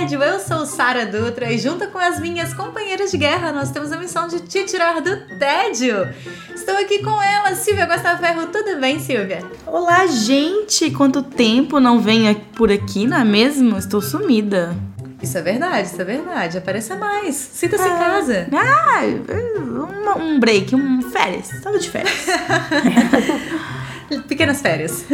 Tédio. Eu sou Sara Dutra e junto com as minhas companheiras de guerra nós temos a missão de te tirar do tédio. Estou aqui com ela, Silvia Costa Ferro. Tudo bem, Silvia? Olá, gente! Quanto tempo não venho por aqui, não é mesmo? Estou sumida. Isso é verdade, isso é verdade. Apareça mais. Sinta-se em Ah. casa. Ah, um, um break, um férias. Estava de férias. Pequenas férias.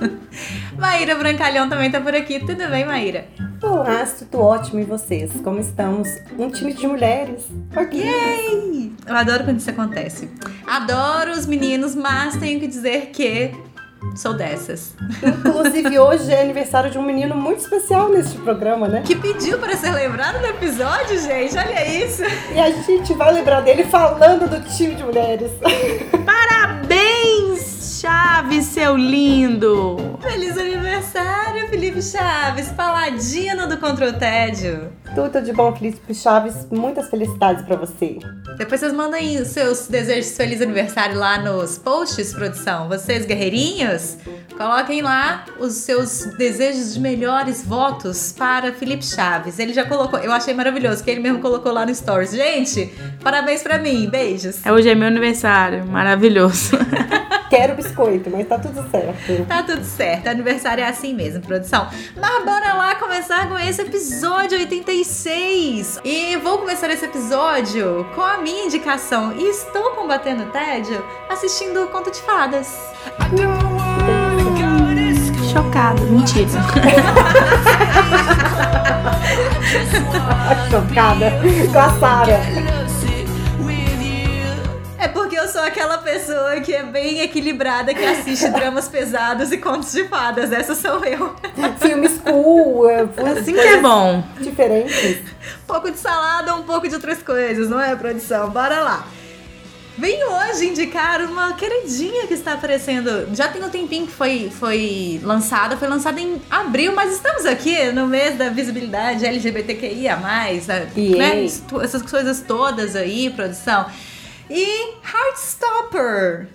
Maíra Brancalhão também tá por aqui. Tudo bem, Maíra? Olá, tudo ótimo e vocês? Como estamos? Um time de mulheres. Ok. Yay! Eu adoro quando isso acontece. Adoro os meninos, mas tenho que dizer que sou dessas. Inclusive, hoje é aniversário de um menino muito especial neste programa, né? Que pediu para ser lembrado no episódio, gente. Olha isso. E a gente vai lembrar dele falando do time de mulheres. Parabéns, Chaves, seu lindo! Feliz aniversário, Felipe Chaves, paladino do Contra o Tédio. Tudo de bom, Felipe Chaves. Muitas felicidades pra você. Depois vocês mandem os seus desejos de feliz aniversário lá nos posts, produção. Vocês, guerreirinhos, coloquem lá os seus desejos de melhores votos para Felipe Chaves. Ele já colocou, eu achei maravilhoso, que ele mesmo colocou lá no Stories. Gente, parabéns pra mim, beijos. É, Hoje é meu aniversário, maravilhoso. Quero biscoito, mas tá tudo certo. Tá tudo certo, aniversário é assim mesmo, produção. Mas bora lá começar com esse episódio 86. E vou começar esse episódio com a minha indicação. E estou combatendo o tédio assistindo Conto de Fadas. Chocada, mentira. Chocada com a Sara. Pessoa que é bem equilibrada, que assiste dramas pesados e contos de fadas. Essa sou eu. Filmes cool, é, Assim que é bom. diferentes. Um pouco de salada, um pouco de outras coisas, não é, produção? Bora lá. Venho hoje indicar uma queridinha que está aparecendo. Já tem um tempinho que foi, foi lançada, foi lançada em abril, mas estamos aqui no mês da visibilidade LGBTQIA, né? Estu- Essas coisas todas aí, produção. E Heartstopper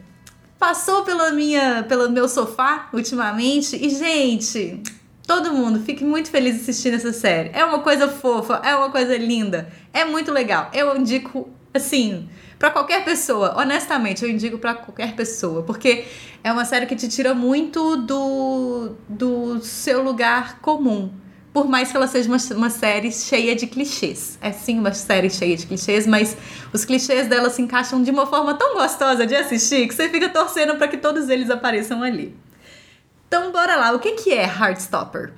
passou pela minha, pelo meu sofá ultimamente e, gente, todo mundo fique muito feliz assistindo essa série. É uma coisa fofa, é uma coisa linda, é muito legal. Eu indico, assim, pra qualquer pessoa, honestamente, eu indico pra qualquer pessoa, porque é uma série que te tira muito do, do seu lugar comum. Por mais que ela seja uma, uma série cheia de clichês. É sim uma série cheia de clichês, mas os clichês dela se encaixam de uma forma tão gostosa de assistir que você fica torcendo para que todos eles apareçam ali. Então, bora lá. O que, que é Heartstopper?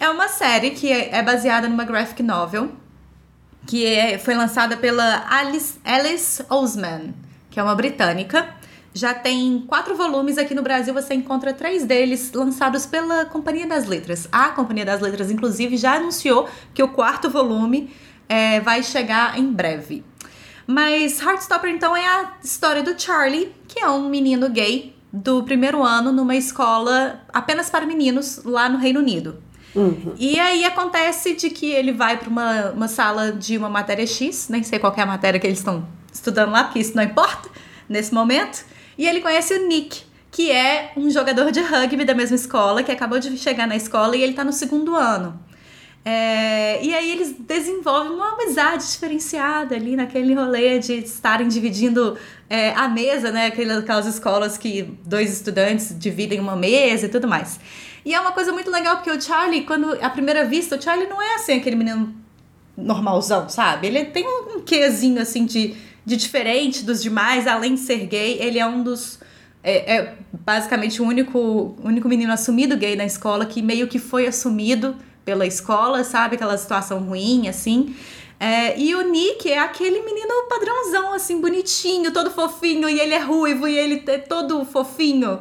É uma série que é é baseada numa graphic novel que é- foi lançada pela Alice, Alice Oseman, que é uma britânica. Já tem quatro volumes aqui no Brasil, você encontra três deles lançados pela Companhia das Letras. A Companhia das Letras, inclusive, já anunciou que o quarto volume é, vai chegar em breve. Mas Heartstopper, então, é a história do Charlie, que é um menino gay do primeiro ano numa escola apenas para meninos lá no Reino Unido. Uhum. E aí acontece de que ele vai para uma, uma sala de uma matéria X, nem sei qual é a matéria que eles estão estudando lá, porque isso não importa nesse momento. E ele conhece o Nick, que é um jogador de rugby da mesma escola, que acabou de chegar na escola e ele tá no segundo ano. É, e aí eles desenvolvem uma amizade diferenciada ali naquele rolê de estarem dividindo é, a mesa, né? Aquelas, aquelas escolas que dois estudantes dividem uma mesa e tudo mais. E é uma coisa muito legal porque o Charlie, quando à primeira vista, o Charlie não é assim aquele menino normalzão, sabe? Ele tem um, um quezinho assim de, de diferente dos demais, além de ser gay, ele é um dos é, é basicamente o único, único menino assumido gay na escola que meio que foi assumido pela escola, sabe? Aquela situação ruim, assim. É, e o Nick é aquele menino padrãozão, assim, bonitinho, todo fofinho, e ele é ruivo, e ele é todo fofinho.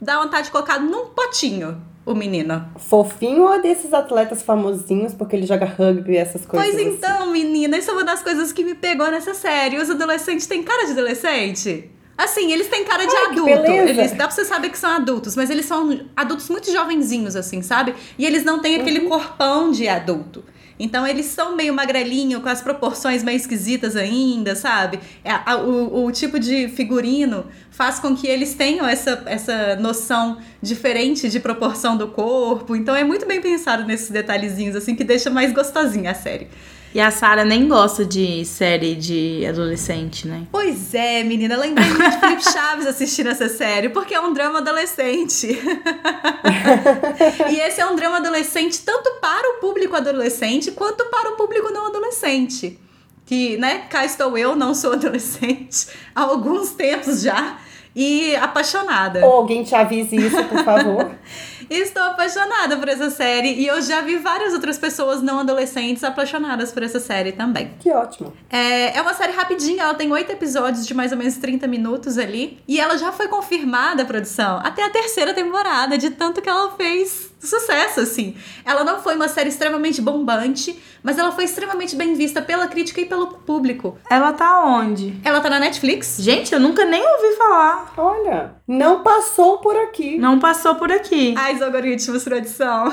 Dá vontade de colocar num potinho. O menino? Fofinho ou desses atletas famosinhos, porque ele joga rugby e essas coisas? Pois assim? então, menina, isso é uma das coisas que me pegou nessa série. Os adolescentes têm cara de adolescente? Assim, eles têm cara de Ai, adulto. Eles, dá pra você saber que são adultos, mas eles são adultos muito jovenzinhos, assim, sabe? E eles não têm aquele corpão de adulto. Então eles são meio magrelinho, com as proporções meio esquisitas ainda, sabe? É, o, o tipo de figurino faz com que eles tenham essa, essa noção diferente de proporção do corpo. Então é muito bem pensado nesses detalhezinhos, assim, que deixa mais gostosinha a série. E a Sarah nem gosta de série de adolescente, né? Pois é, menina, lembrei muito de Felipe Chaves assistindo essa série, porque é um drama adolescente. e esse é um drama adolescente tanto para o público adolescente quanto para o público não adolescente. Que, né, cá estou eu, não sou adolescente há alguns tempos já e apaixonada. Ou alguém te avise isso, por favor. Estou apaixonada por essa série e eu já vi várias outras pessoas não adolescentes apaixonadas por essa série também. que ótimo. É, é uma série rapidinha, ela tem oito episódios de mais ou menos 30 minutos ali. E ela já foi confirmada, a produção, até a terceira temporada, de tanto que ela fez sucesso, assim. Ela não foi uma série extremamente bombante, mas ela foi extremamente bem vista pela crítica e pelo público. Ela tá onde? Ela tá na Netflix. Gente, eu nunca nem ouvi falar. Olha, não passou por aqui. Não passou por aqui. Ai, os algoritmos, produção.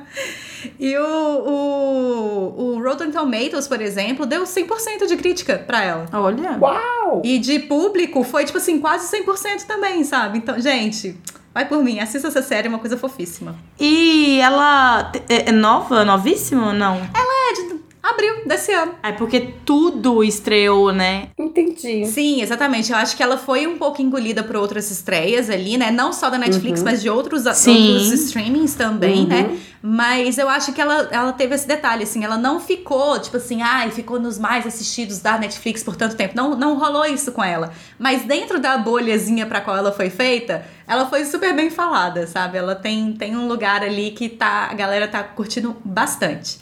e o, o, o Rotten Tomatoes, por exemplo, deu 100% de crítica pra ela. Olha. Uau! E de público foi, tipo assim, quase 100% também, sabe? Então, gente, vai por mim, assista essa série, é uma coisa fofíssima. E ela é é nova, novíssima ou não? É de abril desse ano. É porque tudo estreou, né? Entendi. Sim, exatamente. Eu acho que ela foi um pouco engolida por outras estreias ali, né? Não só da Netflix, mas de outros, Sim. outros streamings também, Uhum. né? Mas eu acho que ela, ela teve esse detalhe, assim, ela não ficou, tipo assim, ai, ficou nos mais assistidos da Netflix por tanto tempo. Não, não rolou isso com ela. Mas dentro da bolhazinha pra qual ela foi feita, ela foi super bem falada, sabe? Ela tem, tem um lugar ali que tá, a galera tá curtindo bastante.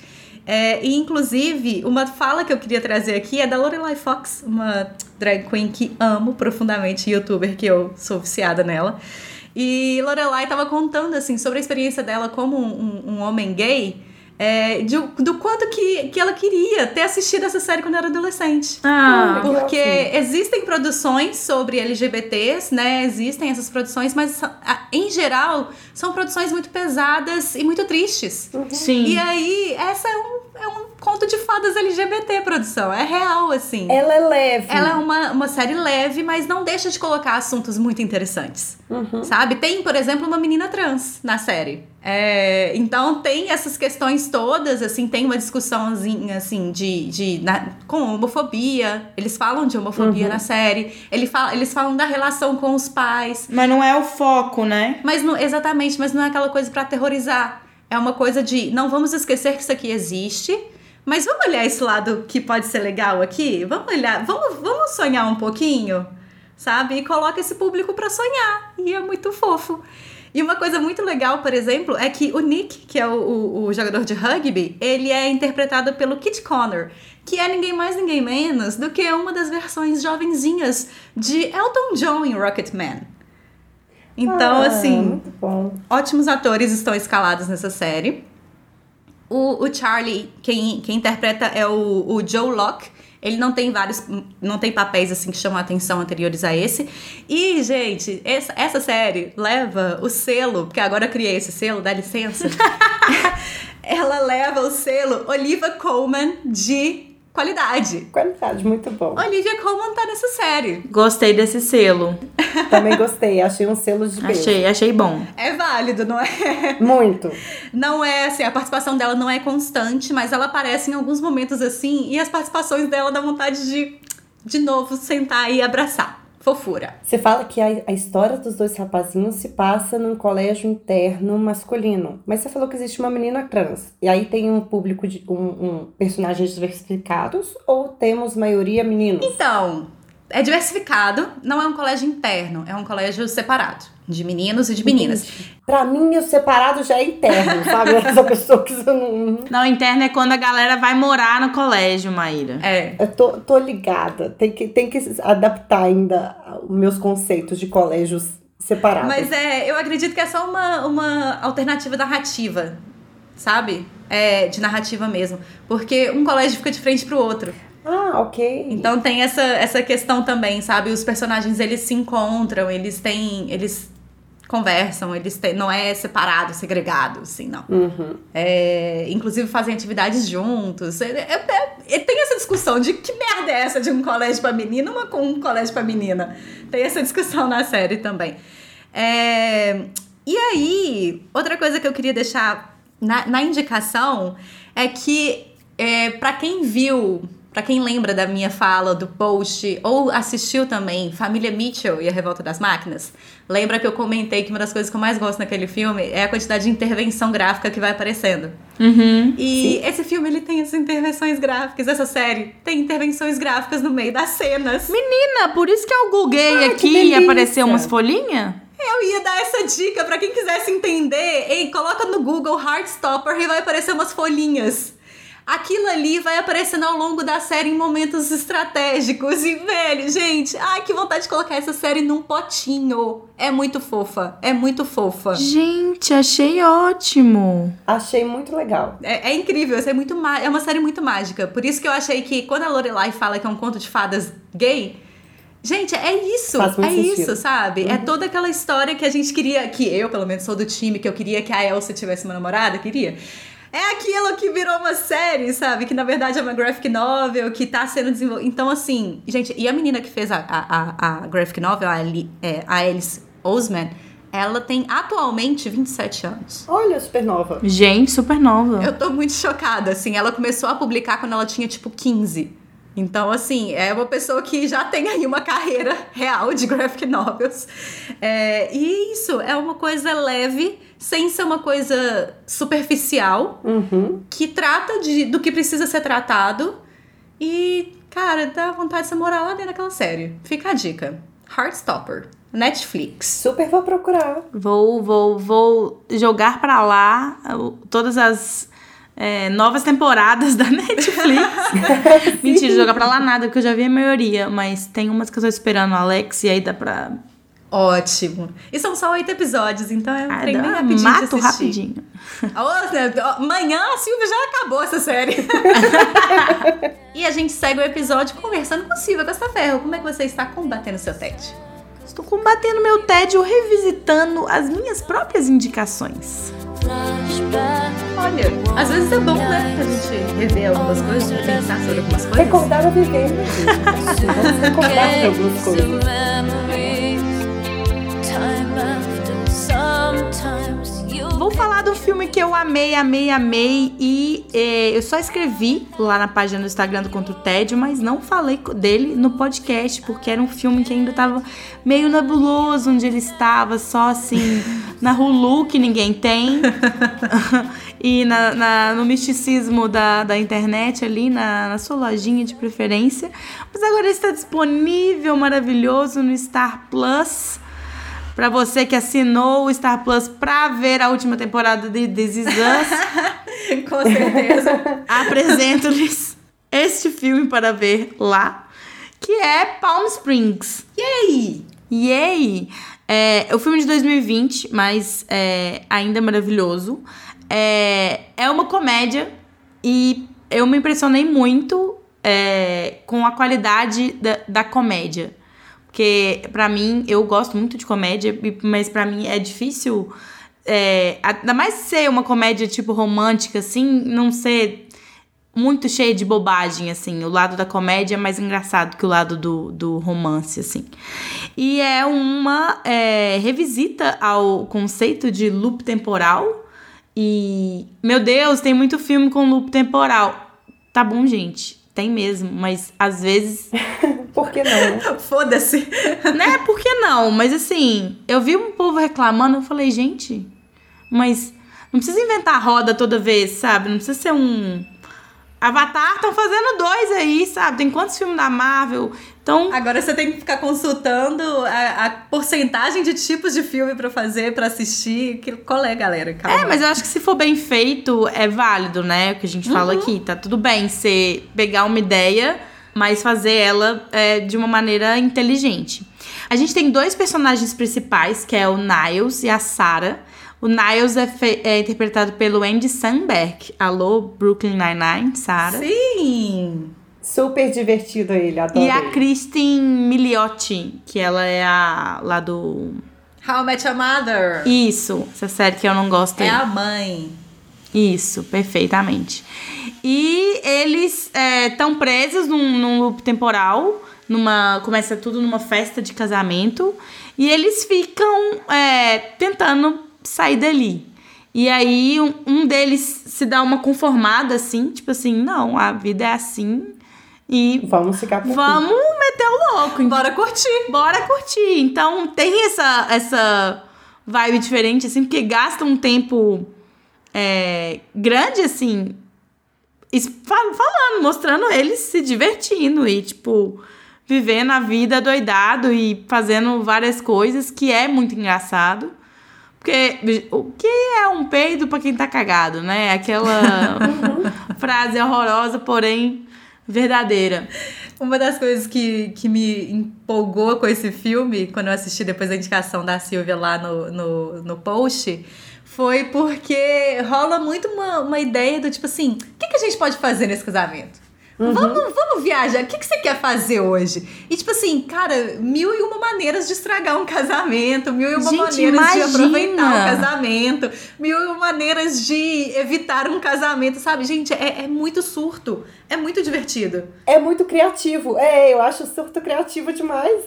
É, e inclusive, uma fala que eu queria trazer aqui é da Lorelai Fox, uma drag queen que amo profundamente, youtuber que eu sou viciada nela. E Lorelai tava contando assim sobre a experiência dela como um, um- um homem gay, é, de- do quanto que, que ela queria ter assistido essa série quando era adolescente. Ah, que Porque existem produções sobre LGBTs, né? Existem essas produções, mas em geral são produções muito pesadas e muito tristes. sim. E aí, essa é um, é um conto de fadas LGBT, produção. É real, assim. Ela é leve. Ela é uma, uma série leve, mas não deixa de colocar assuntos muito interessantes. Uhum. Sabe? Tem, por exemplo, uma menina trans na série. É, então tem essas questões todas, assim, tem uma discussãozinha, assim, de, de na- com homofobia. Eles falam de homofobia na série. Ele fala, eles falam da relação com os pais. Mas não é o foco, né? Mas não, exatamente, mas não é aquela coisa pra aterrorizar. É uma coisa de não vamos esquecer que isso aqui existe, mas vamos olhar esse lado que pode ser legal aqui? Vamos olhar, vamos, vamos sonhar um pouquinho, sabe? E coloca esse público pra sonhar. E é muito fofo. E uma coisa muito legal, por exemplo, é que o Nick, que é o, o- o jogador de rugby, ele é interpretado pelo Kit Connor, que é ninguém mais, ninguém menos do que uma das versões jovenzinhas de Elton John em Rocketman. Então, Ah, assim, ótimos atores estão escalados nessa série. O, o Charlie, quem, quem interpreta é o, o Joe Locke. Ele não tem vários, não tem papéis assim que chamam a atenção anteriores a esse. E, gente, essa, essa série leva o selo, porque agora eu criei esse selo, dá licença. Ela leva o selo Oliva Colman de qualidade. Qualidade, muito bom. Olivia Colman tá nessa série. Gostei desse selo. Também gostei. Achei um selo de peso. Achei, achei bom. É válido, não é? Muito. Não é assim, a participação dela não é constante, mas ela aparece em alguns momentos assim, e as participações dela dá vontade de, de novo, sentar e abraçar. Fofura. Você fala que a, a história dos dois rapazinhos se passa num colégio interno masculino. Mas você falou que existe uma menina trans. E aí tem um público de um, um personagens diversificados ou temos maioria meninos? Então, é diversificado, não é um colégio interno, é um colégio separado, de meninos e de meninas. Pra mim, o separado já é interno, sabe? Essa pessoa que você não. Não, interno é quando a galera vai morar no colégio, Maíra. É. Eu tô, tô ligada. Tem que, tem que adaptar ainda os meus conceitos de colégios separado. Mas é, eu acredito que é só uma, uma alternativa narrativa, sabe? É, de narrativa mesmo. Porque um colégio fica de frente pro outro. Ah, ok. Então tem essa, essa questão também, sabe? Os personagens, eles se encontram, eles têm... Eles conversam, eles têm... Não é separado, segregado, assim, não. Uhum. É, inclusive fazem atividades juntos. É, é- é- tem essa discussão de que merda é essa de um colégio pra menina uma com um colégio pra menina. Tem essa discussão na série também. É, e aí, outra coisa que eu queria deixar na, na indicação é que é, para quem viu, pra quem lembra da minha fala do post ou assistiu também Família Mitchell e a Revolta das Máquinas, lembra que eu comentei que uma das coisas que eu mais gosto naquele filme é a quantidade de intervenção gráfica que vai aparecendo. Uhum. E esse filme ele tem essas intervenções gráficas, essa série tem intervenções gráficas no meio das cenas. Menina, por isso que eu googlei Ah, aqui e apareceu umas folhinhas? Eu ia dar essa dica pra quem quisesse entender. Ei, coloca no Google Heartstopper e vai aparecer umas folhinhas. Aquilo ali vai aparecendo ao longo da série em momentos estratégicos. E, velho, gente, ai, que vontade de colocar essa série num potinho. É muito fofa. É muito fofa. Gente, achei ótimo. Achei muito legal. É, é incrível, é, muito é uma série muito mágica. Por isso que eu achei que quando a Lorelai fala que é um conto de fadas gay, gente, é isso. É sentido. isso, sabe? É toda aquela história que a gente queria, que eu, pelo menos, sou do time, que eu queria que a Elsa tivesse uma namorada, queria. É aquilo que virou uma série, sabe? Que na verdade é uma graphic novel, que tá sendo desenvolvida. Então, assim, gente, e a menina que fez a, a, a, graphic novel, a, Ali, é, a Alice Oseman, ela tem atualmente 27 anos. Olha, supernova. Gente, super nova. Eu tô muito chocada, assim. Ela começou a publicar quando ela tinha, tipo, 15. Então, assim, é uma pessoa que já tem aí uma carreira real de graphic novels. É, e isso, é uma coisa leve, sem ser uma coisa superficial, Uhum. que trata de, do que precisa ser tratado. E, cara, dá vontade de você morar lá dentro daquela série. Fica a dica. Heartstopper, Netflix. Super vou procurar. Vou, vou, vou jogar pra lá todas as é, novas temporadas da Netflix. Mentira, jogar pra lá nada, porque eu já vi a maioria. Mas tem umas que eu tô esperando o Alex e aí dá pra. Ótimo. E são só oito episódios, então é um Ah, trem bem rapidinho mato rapidinho. Amanhã a Silvia já acabou essa série. e a gente segue o episódio conversando com Silvia Costa Ferro. Como é que você está combatendo seu tédio? Estou combatendo meu tédio revisitando as minhas próprias indicações. Olha, às vezes é bom, né? Pra gente rever algumas coisas, pensar sobre algumas coisas. Recordar a viver, né? Vamos recordar de algumas coisas. Vou falar do filme que eu amei, amei, amei e eh, eu só escrevi lá na página do Instagram do Contra o Tédio, mas não falei dele no podcast, porque era um filme que ainda tava meio nebuloso, onde ele estava só assim, na Hulu, que ninguém tem, e na, na- no misticismo da, da internet ali, na, na sua lojinha de preferência. Mas agora ele está disponível, maravilhoso, no Star Plus. Pra você que assinou o Star Plus pra ver a última temporada de This Is Us, Com certeza. apresento-lhes este filme para ver lá, que é Palm Springs. Yay! Yay! É, é o filme de 2020, mas é, ainda maravilhoso. É, é uma comédia e eu me impressionei muito é, com a qualidade da, da comédia. Porque, pra mim, eu gosto muito de comédia, mas pra mim é difícil. É, ainda mais ser uma comédia tipo romântica, assim, não ser muito cheia de bobagem, assim. O lado da comédia é mais engraçado que o lado do, do romance, assim. E é uma é, revisita ao conceito de loop temporal. E, meu Deus, tem muito filme com loop temporal. Tá bom, gente. Tem mesmo, mas às vezes Por que não, né? Foda-se. né? Por que não? Mas assim, eu vi um povo reclamando, eu falei, gente, mas não precisa inventar roda toda vez, sabe? Não precisa ser um. Avatar estão fazendo dois aí, sabe? Tem quantos filmes da Marvel? Então, Agora você tem que ficar consultando a, a porcentagem de tipos de filme pra fazer, pra assistir. Que, qual é, galera? Calma. É, mas eu acho que se for bem feito, é válido, né? O que a gente fala aqui. Tá tudo bem você pegar uma ideia, mas fazer ela é, de uma maneira inteligente. A gente tem dois personagens principais, que é o Niles e a Sarah. O Niles é, é interpretado pelo Andy Samberg. Alô, Brooklyn Nine-Nine, Sarah. Sim! Super divertido ele, adorei. E a Kristen Milioti, que ela é a lá do. How I Met Your Mother. Isso, essa série que eu não gosto É aí. a mãe. Isso, perfeitamente. E eles estão presos num, num loop temporal. Numa, começa tudo numa festa de casamento. E eles ficam é, tentando sair dali. E aí um, um deles se dá uma conformada assim, tipo assim, não, a vida é assim. E Vamos ficar por aqui. vamos meter o louco. Bora curtir. Bora curtir. Então tem essa, essa vibe diferente, assim, porque gasta um tempo é, grande, assim, falando, mostrando eles se divertindo e, tipo, vivendo a vida doidado e fazendo várias coisas que é muito engraçado. Porque o que é um peido pra quem tá cagado, né? Aquela frase horrorosa, porém verdadeira. Uma das coisas que, que me empolgou com esse filme, quando eu assisti depois da indicação da Silvia lá no, no, no post, foi porque rola muito uma, uma ideia do tipo assim: o que, que a gente pode fazer nesse casamento? Vamos, vamos viajar, o que, que você quer fazer hoje? E tipo assim, cara, mil e uma maneiras de estragar um casamento, mil e uma Gente, maneiras de imagina! aproveitar um casamento, mil e uma maneiras de evitar um casamento, sabe? Gente, é, é muito surto, é muito divertido. É muito criativo. É, eu acho surto criativo demais.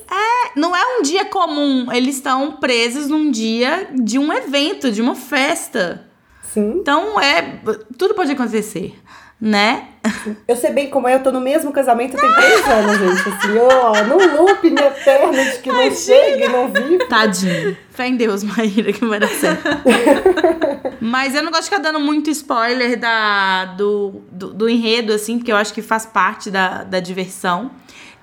Não é um dia comum, eles estão presos num dia de um evento, de uma festa. Sim. Então é. Tudo pode acontecer, né? Eu sei bem como é, eu tô no mesmo casamento tem três anos, gente. Assim, ó, num loop eterno de que não chega e não vive. Tadinho. Fé em Deus, Maíra, que vai dar certo. Mas eu não gosto de ficar dando muito spoiler da, do, do, do enredo, assim, porque eu acho que faz parte da, da diversão.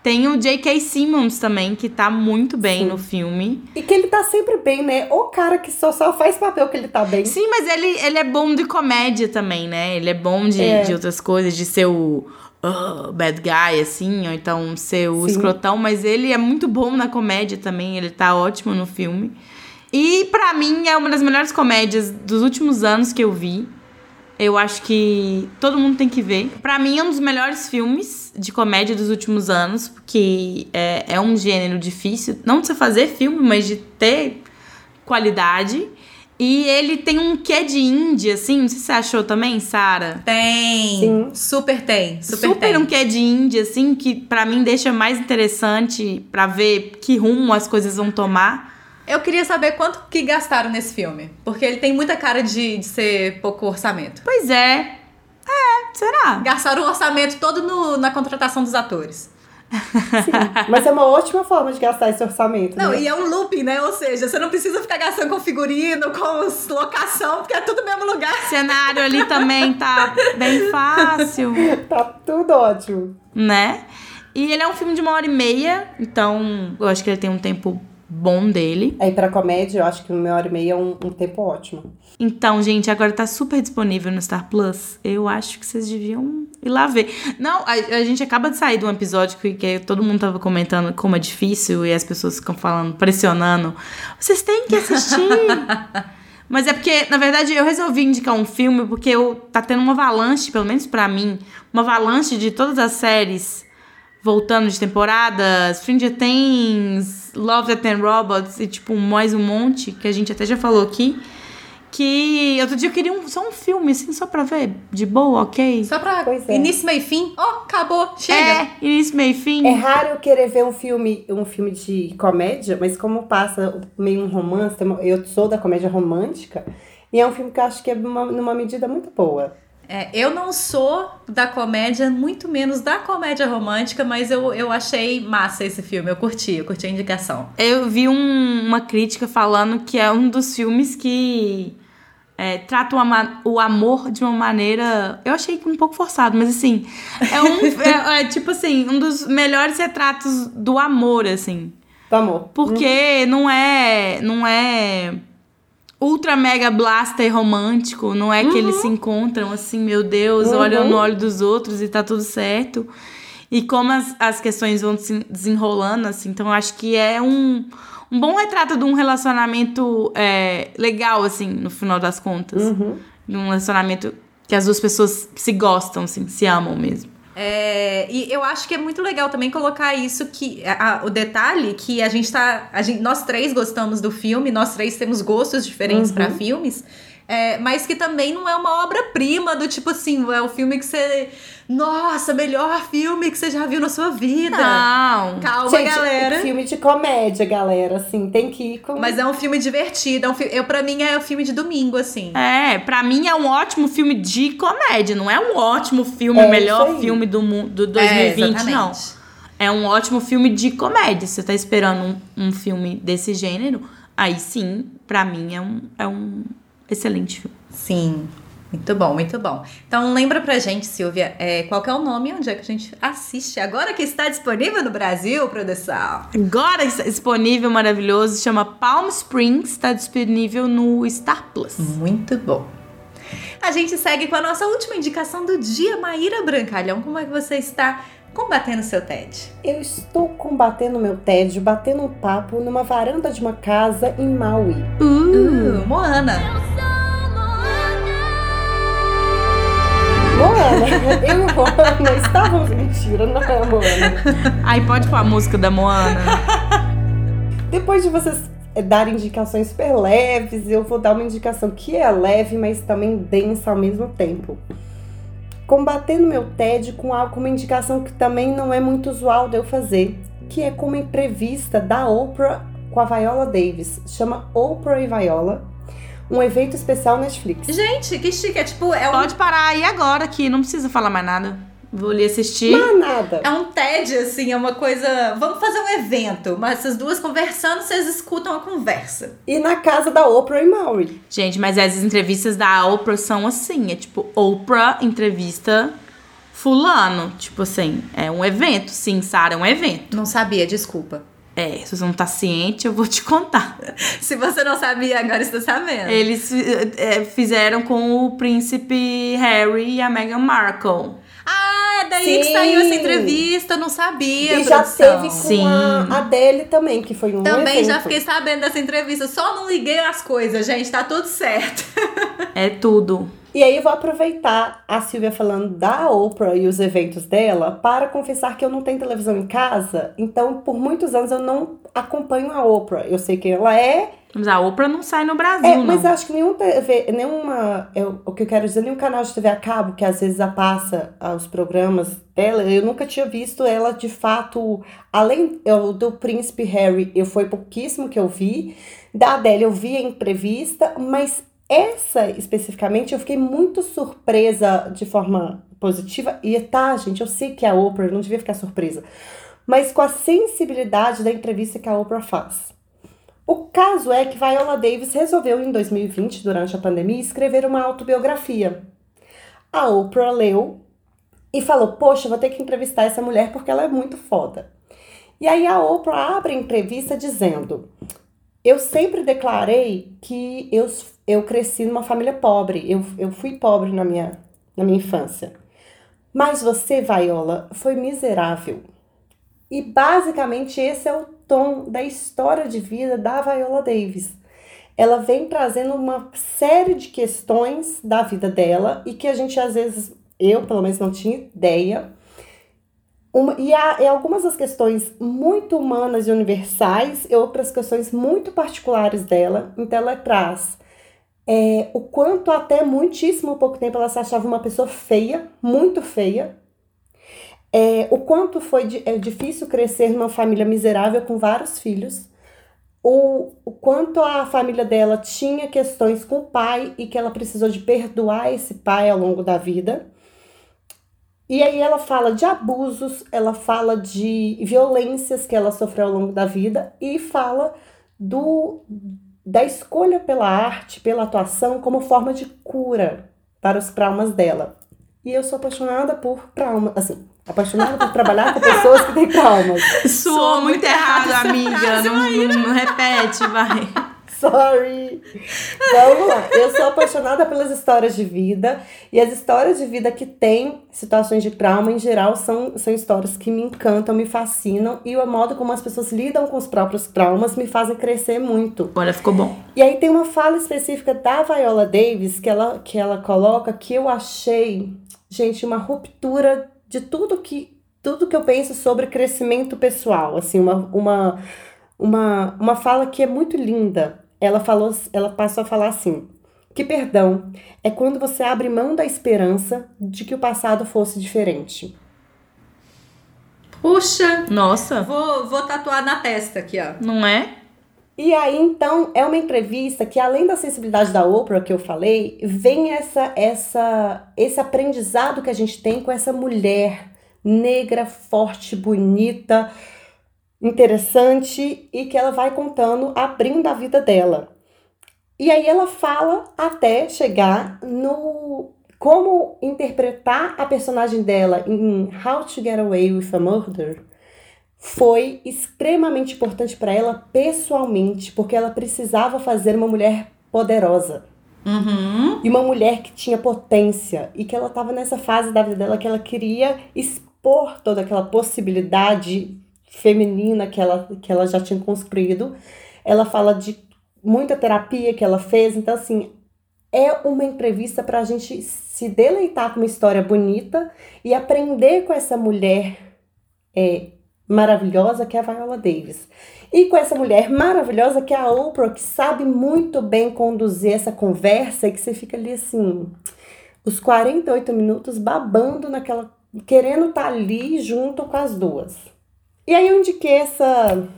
Tem o J.K. Simmons também, que tá muito bem Sim. no filme. E que ele tá sempre bem, né? O cara que só, só faz papel que ele tá bem. Sim, mas ele, ele é bom de comédia também, né? Ele é bom de, É. de outras coisas, de ser o uh, bad guy, assim, ou então ser o Sim. escrotão, mas ele é muito bom na comédia também, ele tá ótimo no filme. E pra mim é uma das melhores comédias dos últimos anos que eu vi. Eu acho que todo mundo tem que ver. Pra mim é um dos melhores filmes de comédia dos últimos anos, porque é, é um gênero difícil, não de você fazer filme, mas de ter qualidade. E ele tem um quê de indie, assim, não sei se você achou também, Sara. Tem. Sim. Super tem. Super, Super, tem. um quê de indie, assim, que pra mim deixa mais interessante pra ver que rumo as coisas vão tomar. Eu queria saber quanto que gastaram nesse filme. Porque ele tem muita cara de, de ser pouco orçamento. Pois é. É, será? Gastaram o orçamento todo no- na contratação dos atores. Mas é uma ótima forma de gastar esse orçamento. Não, né? e é um looping, né? Ou seja, você não precisa ficar gastando com figurino, com locação, porque é tudo no mesmo lugar. cenário ali também tá bem fácil, Tá tudo ótimo. né? E ele é um filme de uma hora e meia, então eu acho que ele tem um tempo bom dele. Aí pra comédia, eu acho que uma hora e meia é um, um tempo ótimo. Então, gente, agora tá super disponível no Star Plus. Eu acho que vocês deviam ir lá ver. Não, a, a gente acaba de sair de um episódio que, que todo mundo tava comentando como é difícil e as pessoas ficam falando, pressionando. Vocês têm que assistir. Mas é porque, na verdade, eu resolvi indicar um filme porque eu, tá tendo uma avalanche, pelo menos pra mim, uma avalanche de todas as séries voltando de temporada, Stranger Things, Love, Death and Robots e tipo mais um monte, que a gente até já falou aqui. Que outro dia eu queria um- só um filme, assim, só pra ver, de boa, ok? Só pra Pois é. início, meio e fim. Ó, acabou, chega. É, início, meio e fim. É raro eu querer ver um filme, um filme de comédia, mas como passa meio um romance, eu sou da comédia romântica, e é um filme que eu acho que é uma- numa medida muito boa. É, eu não sou da comédia, muito menos da comédia romântica, mas eu, eu achei massa esse filme. Eu curti, eu curti a indicação. Eu vi um- uma crítica falando que é um dos filmes que é, trata o, ama- o amor de uma maneira. Eu achei que um pouco forçado, mas assim. É um. é, é, tipo assim, um dos melhores retratos do amor, assim. Do amor. Porque não é. Não é. Ultra mega blaster romântico. Não é que eles se encontram assim, meu Deus, Uhum. olham no olho dos outros e tá tudo certo. e como as, as questões vão se desenrolando, assim. Então, acho que é um, um bom retrato de um relacionamento é, legal, assim, no final das contas. Uhum. De um relacionamento que as duas pessoas se gostam, assim, se amam mesmo. É, e eu acho que é muito legal também colocar isso que a- o detalhe que a gente tá, a gente, nós três gostamos do filme, nós três temos gostos diferentes pra filmes, é, mas que também não é uma obra-prima do tipo assim, é o filme que você, nossa, melhor filme que você já viu na sua vida. Não. Calma, Gente, galera. filme de comédia, galera, assim, tem que ir com... Mas é um filme divertido, é um fi- eu para mim é um filme de domingo assim. É, pra mim é um ótimo filme de comédia, não é um ótimo filme, É o melhor filme do mundo do É, 2020, não. exatamente. É um ótimo filme de comédia. Se você tá esperando um, um filme desse gênero, aí sim, pra mim é um, é um excelente filme. Sim. Muito bom, muito bom. Então lembra pra gente, Silvia, é, qual que é o nome e onde é que a gente assiste agora que está disponível no Brasil, produção? Agora está disponível, maravilhoso, chama Palm Springs, está disponível no Star Plus. Muito bom. A gente segue com a nossa última indicação do dia, Maíra Brancalhão. Como é que você está combatendo seu TED? Eu estou combatendo meu tédio, batendo um papo numa varanda de uma casa em Maui. Uh, Moana. Moana, eu e Moana estávamos... Mentira, não é Moana. Aí pode pôr a música da Moana. Depois de vocês eh, darem indicações super leves, eu vou dar uma indicação que é leve, mas também densa ao mesmo tempo. Combatendo meu TED com algo, uma indicação que também não é muito usual de eu fazer, que é com uma entrevista da Oprah com a Viola Davis. Chama Oprah e Viola, um evento especial Netflix. Gente, que chique. É tipo, é um, Pode parar aí agora que não precisa falar mais nada. Vou ali assistir. Não é nada. é um TED, assim, é uma coisa. Vamos fazer um evento, mas essas duas conversando, vocês escutam a conversa. E na casa da Oprah e Maui. Gente, mas as entrevistas da Oprah são assim, é tipo Oprah entrevista fulano, tipo assim, é um evento, sim, Sara, é um evento. Não sabia, desculpa. É, se você não tá ciente, eu vou te contar. Se você não sabia, agora está sabendo. Eles é, fizeram com o príncipe Harry e a Meghan Markle. Ah, é daí que Sim. saiu essa entrevista, eu não sabia. E já produção. teve com Sim. a Adele também, que foi um Também já evento. fiquei sabendo dessa entrevista, só não liguei as coisas, gente, tá tudo certo. É tudo. E aí eu vou aproveitar a Silvia falando da Oprah e os eventos dela para confessar que eu não tenho televisão em casa, então por muitos anos eu não acompanho a Oprah. Eu sei quem ela é, Mas a Oprah não sai no Brasil, é, não. mas acho que nenhum TV, nenhuma, eu, o que eu quero dizer, nenhum canal de TV a cabo que às vezes a passa os programas dela, eu nunca tinha visto ela de fato, além eu, do Príncipe Harry, eu foi pouquíssimo que eu vi, da Adele eu vi a entrevista, mas essa especificamente eu fiquei muito surpresa de forma positiva, e tá, gente, eu sei que é a Oprah, eu não devia ficar surpresa, mas com a sensibilidade da entrevista que a Oprah faz. O caso é que Viola Davis resolveu em 2020, durante a pandemia, escrever uma autobiografia. A Oprah leu e falou: Poxa, vou ter que entrevistar essa mulher porque ela é muito foda. E aí a Oprah abre a entrevista dizendo: Eu sempre declarei que eu, eu cresci numa família pobre, eu, eu fui pobre na minha, na minha infância. Mas você, Viola, foi miserável. E basicamente esse é o tom da história de vida da Viola Davis. Ela vem trazendo uma série de questões da vida dela e que a gente às vezes, eu pelo menos não tinha ideia. Uma, e há e algumas das questões muito humanas e universais e outras questões muito particulares dela. Então ela traz é, o quanto até muitíssimo pouco tempo ela se achava uma pessoa feia, muito feia, é, o quanto foi di- é, difícil crescer numa família miserável com vários filhos, o, o quanto a família dela tinha questões com o pai e que ela precisou de perdoar esse pai ao longo da vida. E aí ela fala de abusos, ela fala de violências que ela sofreu ao longo da vida e fala do da escolha pela arte, pela atuação como forma de cura para os traumas dela. E eu sou apaixonada por traumas, assim, apaixonada por trabalhar com pessoas que têm traumas. Soou muito errado, essa amiga. não, não repete, vai. Sorry. Vamos lá. Eu sou apaixonada pelas histórias de vida. E as histórias de vida que têm situações de trauma, em geral, são, são histórias que me encantam, me fascinam. E o modo como as pessoas lidam com os próprios traumas me fazem crescer muito. Olha, ficou bom. E aí tem uma fala específica da Viola Davis que ela, que ela coloca que eu achei, gente, uma ruptura de tudo que tudo que eu penso sobre crescimento pessoal, assim, uma, uma, uma, uma fala que é muito linda. Ela falou, ela passou a falar assim: que perdão é quando você abre mão da esperança de que o passado fosse diferente. Puxa, Nossa, vou, vou tatuar na testa aqui, ó. não é? E aí, então, é uma entrevista que, além da sensibilidade da Oprah que eu falei, vem essa, essa, esse aprendizado que a gente tem com essa mulher negra, forte, bonita, interessante e que ela vai contando, abrindo a vida dela. E aí ela fala até chegar no como interpretar a personagem dela em How to Get Away with a Murder foi extremamente importante para ela pessoalmente, porque ela precisava fazer uma mulher poderosa. Uhum. E uma mulher que tinha potência e que ela estava nessa fase da vida dela que ela queria expor toda aquela possibilidade feminina que ela, que ela já tinha construído. Ela fala de muita terapia que ela fez, então assim, é uma entrevista para a gente se deleitar com uma história bonita e aprender com essa mulher é, maravilhosa que é a Viola Davis. E com essa mulher maravilhosa que é a Oprah, que sabe muito bem conduzir essa conversa e que você fica ali assim, os 48 minutos babando naquela. querendo estar ali junto com as duas. E aí eu indiquei essa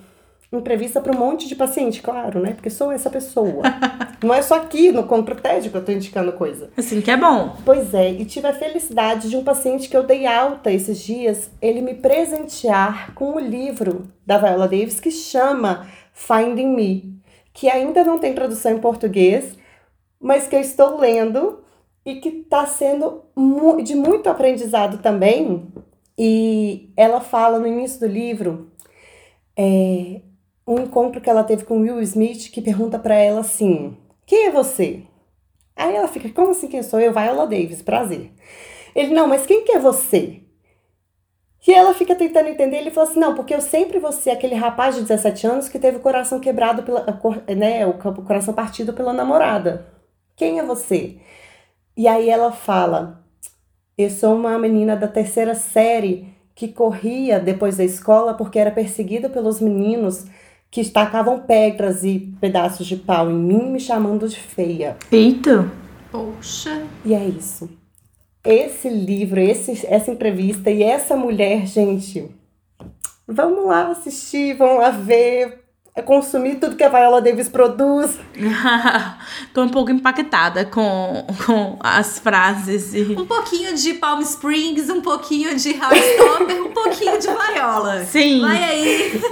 entrevista para um monte de paciente, claro, né? Porque sou essa pessoa. Não é só aqui no Concrotédio que eu tô indicando coisa. Assim que é bom. Pois é, e tive a felicidade de um paciente que eu dei alta esses dias, ele me presentear com o livro da Viola Davis que chama Finding Me, que ainda não tem tradução em português, mas que eu estou lendo e que está sendo de muito aprendizado também. E ela fala no início do livro é, um encontro que ela teve com Will Smith que pergunta para ela assim: Quem é você? Aí ela fica: Como assim quem sou eu? Viola Davis, prazer. Ele: Não, mas quem que é você? E ela fica tentando entender. Ele fala assim: Não, porque eu sempre vou ser aquele rapaz de 17 anos que teve o coração quebrado, pela, né? O coração partido pela namorada. Quem é você? E aí ela fala: Eu sou uma menina da terceira série que corria depois da escola porque era perseguida pelos meninos que tacavam pedras e pedaços de pau em mim, me chamando de feia. Eita! Poxa. E é isso. Esse livro, esse, essa entrevista e essa mulher, gente, vamos lá assistir, vamos lá ver, consumir tudo que a Viola Davis produz. Tô um pouco impactada com, com as frases e... Um pouquinho de Palm Springs, um pouquinho de Heartstopper, um pouquinho de Viola. Sim. Vai aí.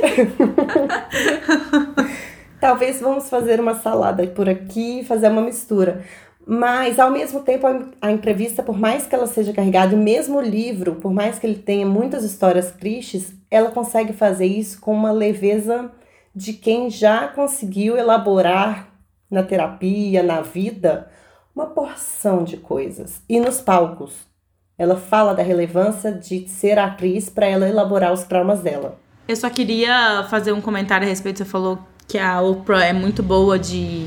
Talvez vamos fazer uma salada por aqui, fazer uma mistura. Mas, ao mesmo tempo, a, a entrevista, por mais que ela seja carregada, e mesmo o livro, por mais que ele tenha muitas histórias tristes, ela consegue fazer isso com uma leveza de quem já conseguiu elaborar na terapia, na vida, uma porção de coisas. E nos palcos, ela fala da relevância de ser atriz para ela elaborar os traumas dela. Eu só queria fazer um comentário a respeito. Você falou que a Oprah é muito boa de,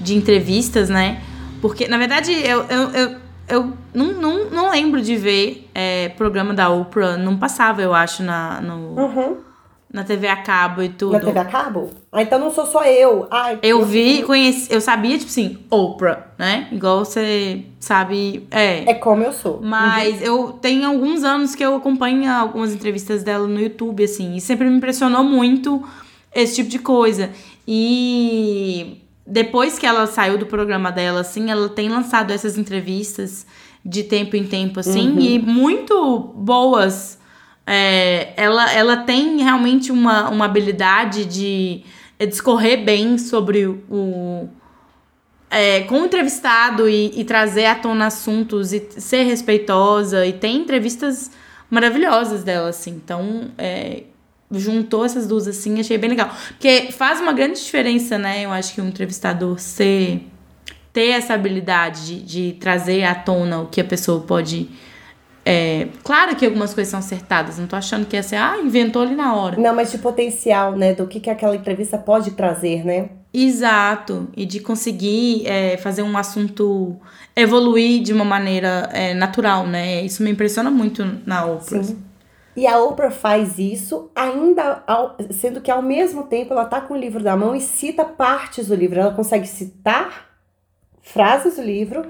de entrevistas, né? Porque, na verdade, eu, eu, eu, eu não, não, não lembro de ver é, programa da Oprah. Não passava, eu acho, na, no, Uhum. Na TV a cabo e tudo. Na TV a cabo? Ah, então não sou só eu. Ai, Eu vi, conheci, eu sabia, tipo assim, Oprah, né? Igual você sabe. É. É como eu sou. Mas eu tenho alguns anos que eu acompanho algumas entrevistas dela no YouTube, assim, e sempre me impressionou muito esse tipo de coisa. E depois que ela saiu do programa dela, assim, ela tem lançado essas entrevistas de tempo em tempo, assim, e muito boas. É, ela, ela tem realmente uma, uma habilidade de discorrer bem sobre o, é, com o entrevistado e, e trazer à tona assuntos e ser respeitosa. E tem entrevistas maravilhosas dela, assim. Então, é, juntou essas duas assim, achei bem legal. Porque faz uma grande diferença, né? Eu acho que um entrevistador ser ter essa habilidade de, de trazer à tona o que a pessoa pode. É, claro que algumas coisas são acertadas, não tô achando que é assim, ah, inventou ali na hora. Não, mas de potencial, né? Do que, que aquela entrevista pode trazer, né? Exato, e de conseguir é, fazer um assunto evoluir de uma maneira é, natural, né? Isso me impressiona muito na Oprah. Sim. E a Oprah faz isso, ainda ao, sendo que ao mesmo tempo ela tá com o livro na mão e cita partes do livro. Ela consegue citar frases do livro,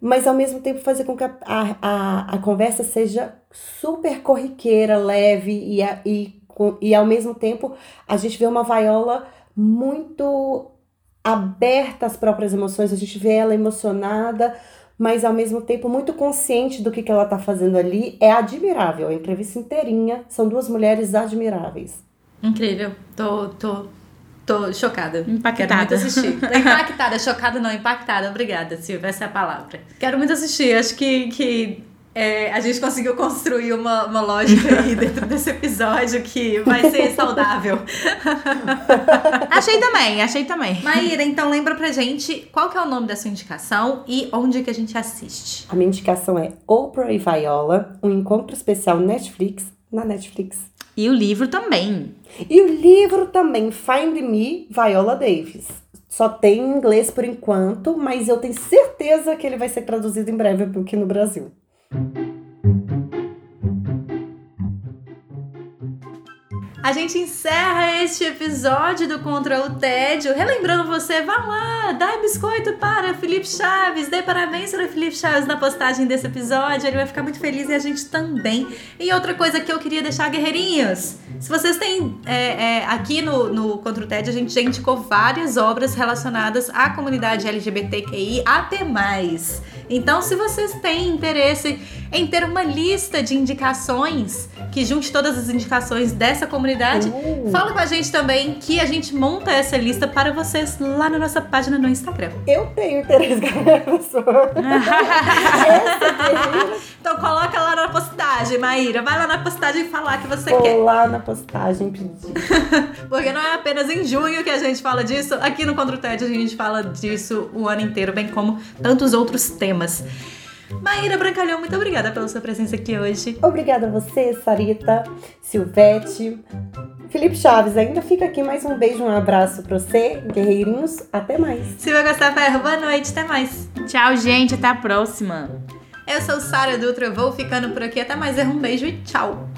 mas ao mesmo tempo fazer com que a, a, a conversa seja super corriqueira, leve e, e, e ao mesmo tempo a gente vê uma Viola muito aberta às próprias emoções, a gente vê ela emocionada, mas ao mesmo tempo muito consciente do que, que ela está fazendo ali. É admirável, a entrevista inteirinha são duas mulheres admiráveis. Incrível, tô, tô Tô chocada. Impactada. Quero muito assistir. impactada, chocada não, impactada. Obrigada, Silvia, essa é a palavra. Quero muito assistir. Acho que, que é, a gente conseguiu construir uma, uma lógica aí dentro desse episódio que vai ser saudável. achei também, achei também. Maíra, então lembra pra gente qual que é o nome da sua indicação e onde que a gente assiste. A minha indicação é Oprah e Viola, um encontro especial Netflix, na Netflix. E o livro também. E o livro também, Find Me, Viola Davis. Só tem em inglês por enquanto, mas eu tenho certeza que ele vai ser traduzido em breve aqui no Brasil. A gente encerra este episódio do Contra o Tédio. Relembrando você, vá lá, dá biscoito para Felipe Chaves, dê parabéns para Felipe Chaves na postagem desse episódio. Ele vai ficar muito feliz e a gente também. E outra coisa que eu queria deixar, guerreirinhos. Se vocês têm é, é, aqui no, no Contra o Tédio, a gente já indicou várias obras relacionadas à comunidade LGBTQI até mais. Então, se vocês têm interesse em ter uma lista de indicações que junte todas as indicações dessa comunidade, uh. fala com a gente também que a gente monta essa lista para vocês lá na nossa página no Instagram. Eu tenho interesse, professor. então coloca lá na postagem, Maíra. Vai lá na postagem e falar que você Vou quer. lá na postagem pedir. Porque não é apenas em junho que a gente fala disso. Aqui no Contra o TED a gente fala disso o ano inteiro, bem como tantos outros temas. Maíra Brancalhão, muito obrigada pela sua presença aqui hoje. Obrigada a você, Sarita, Silvete, Felipe Chaves. Ainda fica aqui mais um beijo, um abraço pra você, guerreirinhos. Até mais. Silvia Gostar Ferro, boa noite, até mais. Tchau, gente, até a próxima. Eu sou Sara Dutra, vou ficando por aqui. Até mais, um beijo e tchau.